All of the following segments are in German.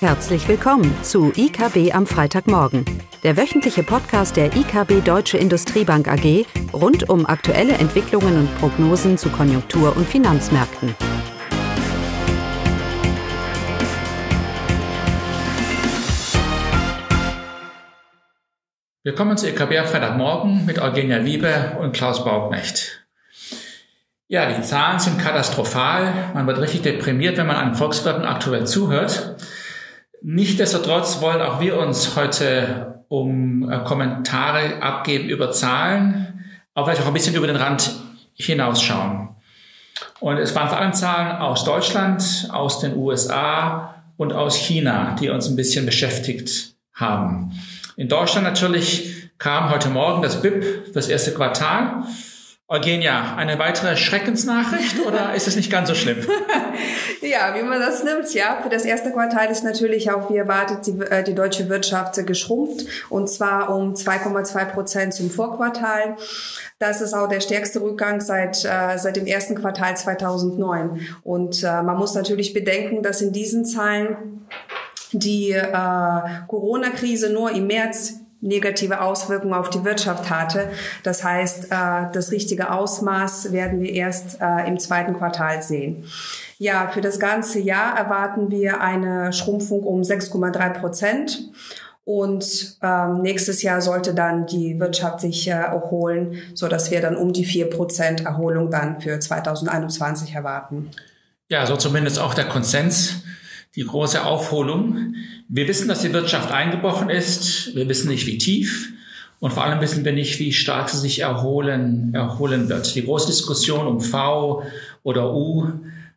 Herzlich willkommen zu IKB am Freitagmorgen, der wöchentliche Podcast der IKB Deutsche Industriebank AG rund um aktuelle Entwicklungen und Prognosen zu Konjunktur- und Finanzmärkten. Willkommen zu IKB am Freitagmorgen mit Eugenia Liebe und Klaus Bauknecht. Ja, die Zahlen sind katastrophal. Man wird richtig deprimiert, wenn man an Volkswirten aktuell zuhört. Nichtsdestotrotz wollen auch wir uns heute um äh, Kommentare abgeben über Zahlen, aber vielleicht auch ein bisschen über den Rand hinausschauen. Und es waren vor allem Zahlen aus Deutschland, aus den USA und aus China, die uns ein bisschen beschäftigt haben. In Deutschland natürlich kam heute Morgen das BIP, das erste Quartal. Eugenia, eine weitere Schreckensnachricht oder ist es nicht ganz so schlimm? ja, wie man das nimmt, ja. Für das erste Quartal ist natürlich auch, wie erwartet, die, äh, die deutsche Wirtschaft geschrumpft und zwar um 2,2 Prozent zum Vorquartal. Das ist auch der stärkste Rückgang seit, äh, seit dem ersten Quartal 2009. Und äh, man muss natürlich bedenken, dass in diesen Zahlen die äh, Corona-Krise nur im März negative Auswirkungen auf die Wirtschaft hatte. Das heißt, äh, das richtige Ausmaß werden wir erst äh, im zweiten Quartal sehen. Ja, für das ganze Jahr erwarten wir eine Schrumpfung um 6,3 Prozent. Und ähm, nächstes Jahr sollte dann die Wirtschaft sich äh, erholen, so dass wir dann um die vier Prozent Erholung dann für 2021 erwarten. Ja, so zumindest auch der Konsens die große Aufholung. Wir wissen, dass die Wirtschaft eingebrochen ist. Wir wissen nicht, wie tief. Und vor allem wissen wir nicht, wie stark sie sich erholen, erholen wird. Die große Diskussion um V oder U.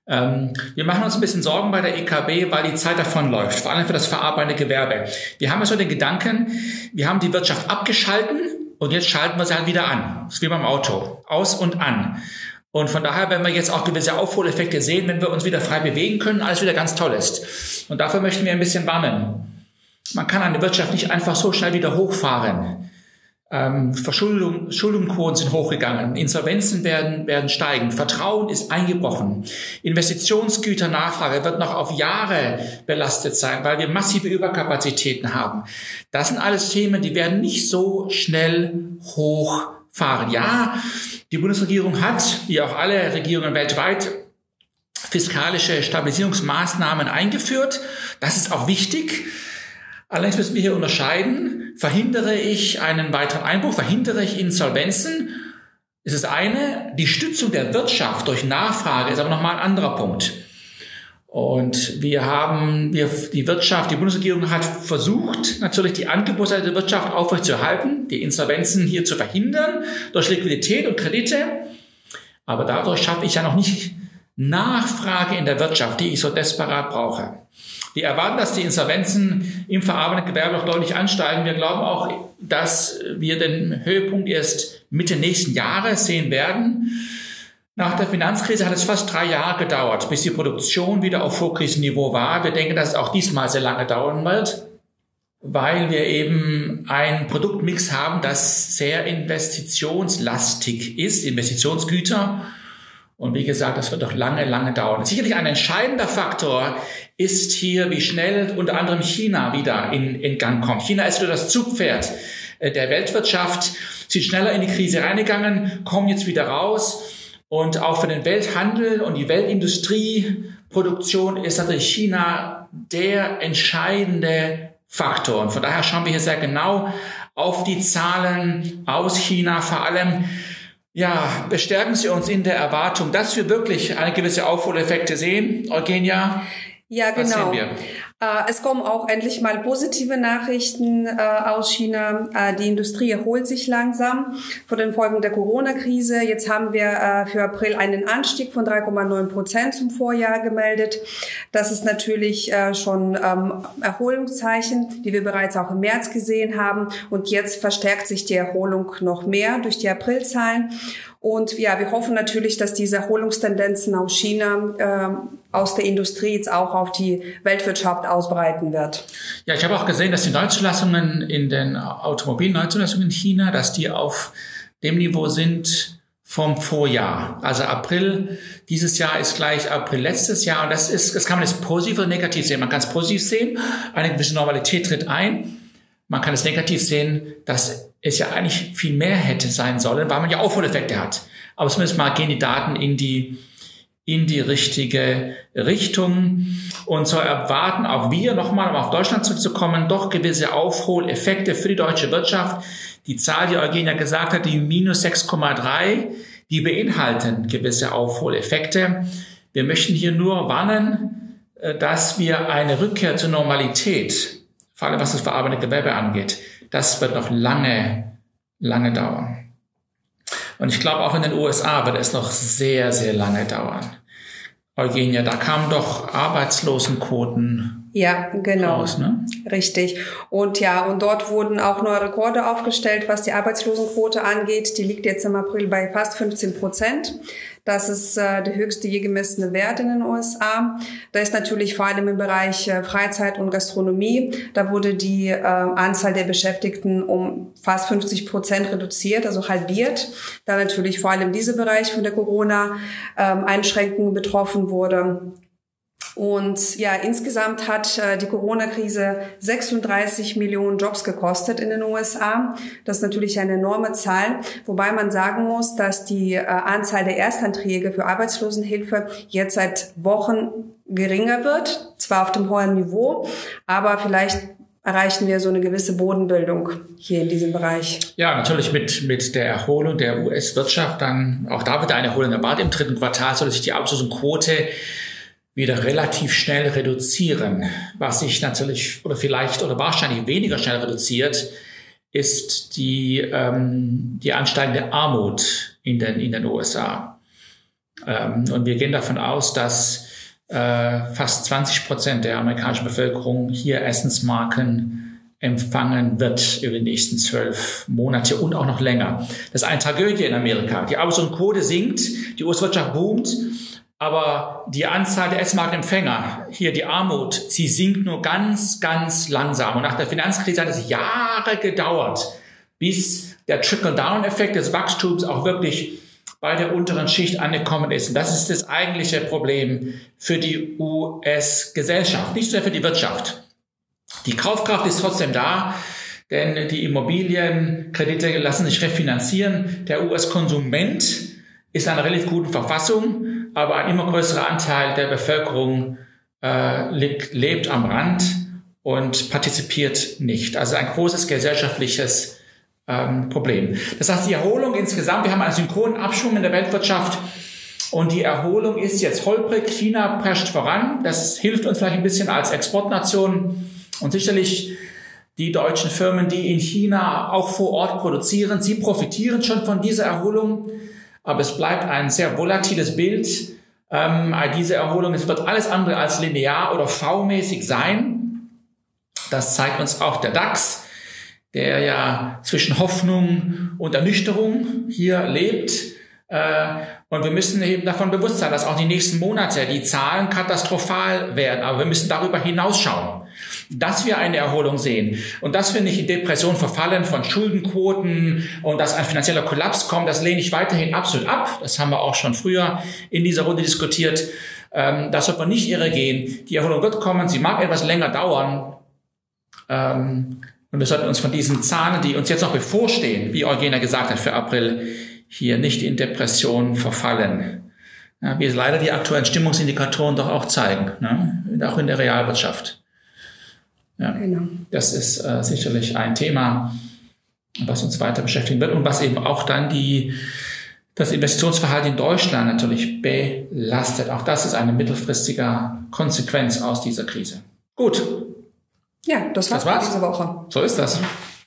Ähm, wir machen uns ein bisschen Sorgen bei der EKB, weil die Zeit davonläuft, vor allem für das verarbeitende Gewerbe. Wir haben ja so den Gedanken, wir haben die Wirtschaft abgeschalten und jetzt schalten wir sie halt wieder an. Das ist wie beim Auto. Aus und an. Und von daher werden wir jetzt auch gewisse Aufholeffekte sehen, wenn wir uns wieder frei bewegen können, alles wieder ganz toll ist. Und dafür möchten wir ein bisschen warnen. Man kann eine Wirtschaft nicht einfach so schnell wieder hochfahren. Ähm, Verschuldung, Verschuldungsquoten sind hochgegangen, Insolvenzen werden, werden steigen, Vertrauen ist eingebrochen, Investitionsgüternachfrage wird noch auf Jahre belastet sein, weil wir massive Überkapazitäten haben. Das sind alles Themen, die werden nicht so schnell hochfahren. Ja, die Bundesregierung hat, wie auch alle Regierungen weltweit, fiskalische Stabilisierungsmaßnahmen eingeführt. Das ist auch wichtig. Allerdings müssen wir hier unterscheiden. Verhindere ich einen weiteren Einbruch? Verhindere ich Insolvenzen? ist es eine. Die Stützung der Wirtschaft durch Nachfrage ist aber nochmal ein anderer Punkt. Und wir haben, wir, die Wirtschaft, die Bundesregierung hat versucht, natürlich die Angebotsseite der Wirtschaft aufrechtzuerhalten, die Insolvenzen hier zu verhindern, durch Liquidität und Kredite. Aber dadurch schaffe ich ja noch nicht Nachfrage in der Wirtschaft, die ich so desperat brauche. Wir erwarten, dass die Insolvenzen im verarbeitenden Gewerbe noch deutlich ansteigen. Wir glauben auch, dass wir den Höhepunkt erst Mitte nächsten Jahres sehen werden. Nach der Finanzkrise hat es fast drei Jahre gedauert, bis die Produktion wieder auf Vorkrisenniveau war. Wir denken, dass es auch diesmal sehr lange dauern wird, weil wir eben ein Produktmix haben, das sehr investitionslastig ist, Investitionsgüter. Und wie gesagt, das wird doch lange, lange dauern. Sicherlich ein entscheidender Faktor ist hier, wie schnell unter anderem China wieder in, in Gang kommt. China ist wieder das Zugpferd äh, der Weltwirtschaft, sind schneller in die Krise reingegangen, kommen jetzt wieder raus. Und auch für den Welthandel und die Weltindustrieproduktion ist natürlich China der entscheidende Faktor. Und von daher schauen wir hier sehr genau auf die Zahlen aus China. Vor allem, ja, bestärken Sie uns in der Erwartung, dass wir wirklich eine gewisse Aufholeffekte sehen. Eugenia? Ja, genau. Äh, es kommen auch endlich mal positive Nachrichten äh, aus China. Äh, die Industrie erholt sich langsam von den Folgen der Corona-Krise. Jetzt haben wir für April einen Anstieg von 3,9 Prozent zum Vorjahr gemeldet. Das ist natürlich schon ähm, Erholungszeichen, die wir bereits auch im März gesehen haben. Und jetzt verstärkt sich die Erholung noch mehr durch die Aprilzahlen. Und ja, wir hoffen natürlich, dass diese Erholungstendenzen aus China, äh, aus der Industrie jetzt auch auf die Weltwirtschaft ausbreiten wird. Ja, ich habe auch gesehen, dass die Neuzulassungen in den Automobilneuzulassungen in China, dass die auf dem Niveau sind vom Vorjahr. Also April dieses Jahr ist gleich April letztes Jahr und das ist, das kann man jetzt positiv oder negativ sehen. Man kann es positiv sehen, eine gewisse Normalität tritt ein. Man kann es negativ sehen, dass es ja eigentlich viel mehr hätte sein sollen, weil man ja Aufholeffekte hat. Aber zumindest mal gehen die Daten in die in die richtige Richtung. Und so erwarten auch wir, nochmal um auf Deutschland zurückzukommen, doch gewisse Aufholeffekte für die deutsche Wirtschaft. Die Zahl, die Eugenia gesagt hat, die minus 6,3, die beinhalten gewisse Aufholeffekte. Wir möchten hier nur warnen, äh, dass wir eine Rückkehr zur Normalität, vor allem was das verarbeitende Gewerbe angeht, das wird noch lange, lange dauern. Und ich glaube, auch in den USA wird es noch sehr, sehr lange dauern. Eugenia, da kamen doch Arbeitslosenquoten. Ja, genau. Raus, ne? Richtig. Und ja, und dort wurden auch neue Rekorde aufgestellt, was die Arbeitslosenquote angeht. Die liegt jetzt im April bei fast 15 Prozent. Das ist äh, der höchste je gemessene Wert in den USA. Da ist natürlich vor allem im Bereich äh, Freizeit und Gastronomie. Da wurde die äh, Anzahl der Beschäftigten um fast 50 Prozent reduziert, also halbiert. Da natürlich vor allem dieser Bereich von der Corona-Einschränkung ähm, betroffen wurde. Und ja, insgesamt hat äh, die Corona-Krise 36 Millionen Jobs gekostet in den USA. Das ist natürlich eine enorme Zahl, wobei man sagen muss, dass die äh, Anzahl der Erstanträge für Arbeitslosenhilfe jetzt seit Wochen geringer wird, zwar auf dem hohen Niveau, aber vielleicht erreichen wir so eine gewisse Bodenbildung hier in diesem Bereich. Ja, natürlich mit, mit der Erholung der US-Wirtschaft, dann auch da wird eine Erholung erwartet. Im dritten Quartal soll sich die Arbeitslosenquote wieder relativ schnell reduzieren. Was sich natürlich oder vielleicht oder wahrscheinlich weniger schnell reduziert, ist die, ähm, die ansteigende Armut in den, in den USA. Ähm, und wir gehen davon aus, dass äh, fast 20 Prozent der amerikanischen Bevölkerung hier Essensmarken empfangen wird über die nächsten zwölf Monate und auch noch länger. Das ist eine Tragödie in Amerika. Die Arbeitslosenquote sinkt, die US-Wirtschaft boomt aber die Anzahl der S-Mark-Empfänger, hier die Armut, sie sinkt nur ganz, ganz langsam. Und nach der Finanzkrise hat es Jahre gedauert, bis der Trickle-Down-Effekt des Wachstums auch wirklich bei der unteren Schicht angekommen ist. Und das ist das eigentliche Problem für die US-Gesellschaft, nicht so sehr für die Wirtschaft. Die Kaufkraft ist trotzdem da, denn die Immobilienkredite lassen sich refinanzieren. Der US-Konsument ist in einer relativ guten Verfassung aber ein immer größerer Anteil der Bevölkerung äh, lebt, lebt am Rand und partizipiert nicht. Also ein großes gesellschaftliches ähm, Problem. Das heißt, die Erholung insgesamt, wir haben einen synchronen Abschwung in der Weltwirtschaft und die Erholung ist jetzt holprig. China prescht voran. Das hilft uns vielleicht ein bisschen als Exportnation und sicherlich die deutschen Firmen, die in China auch vor Ort produzieren, sie profitieren schon von dieser Erholung aber es bleibt ein sehr volatiles Bild. Ähm, diese Erholung, es wird alles andere als linear oder V-mäßig sein. Das zeigt uns auch der DAX, der ja zwischen Hoffnung und Ernüchterung hier lebt. Äh, und wir müssen eben davon bewusst sein, dass auch die nächsten Monate die Zahlen katastrophal werden. Aber wir müssen darüber hinausschauen dass wir eine Erholung sehen und dass wir nicht in Depression verfallen von Schuldenquoten und dass ein finanzieller Kollaps kommt, das lehne ich weiterhin absolut ab. Das haben wir auch schon früher in dieser Runde diskutiert. Ähm, das sollte man nicht irre gehen. Die Erholung wird kommen, sie mag etwas länger dauern. Ähm, und wir sollten uns von diesen Zahlen, die uns jetzt noch bevorstehen, wie Eugenia gesagt hat, für April, hier nicht in Depression verfallen. Ja, wie es leider die aktuellen Stimmungsindikatoren doch auch zeigen, ne? auch in der Realwirtschaft. Ja, genau. Das ist äh, sicherlich ein Thema, was uns weiter beschäftigen wird und was eben auch dann die, das Investitionsverhalten in Deutschland natürlich belastet. Auch das ist eine mittelfristige Konsequenz aus dieser Krise. Gut. Ja, das war's, das war's. diese Woche. So ist das.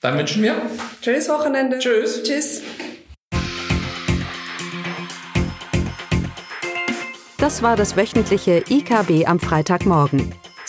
Dann wünschen wir. Tschüss Wochenende. Tschüss. Tschüss. Das war das wöchentliche IKB am Freitagmorgen.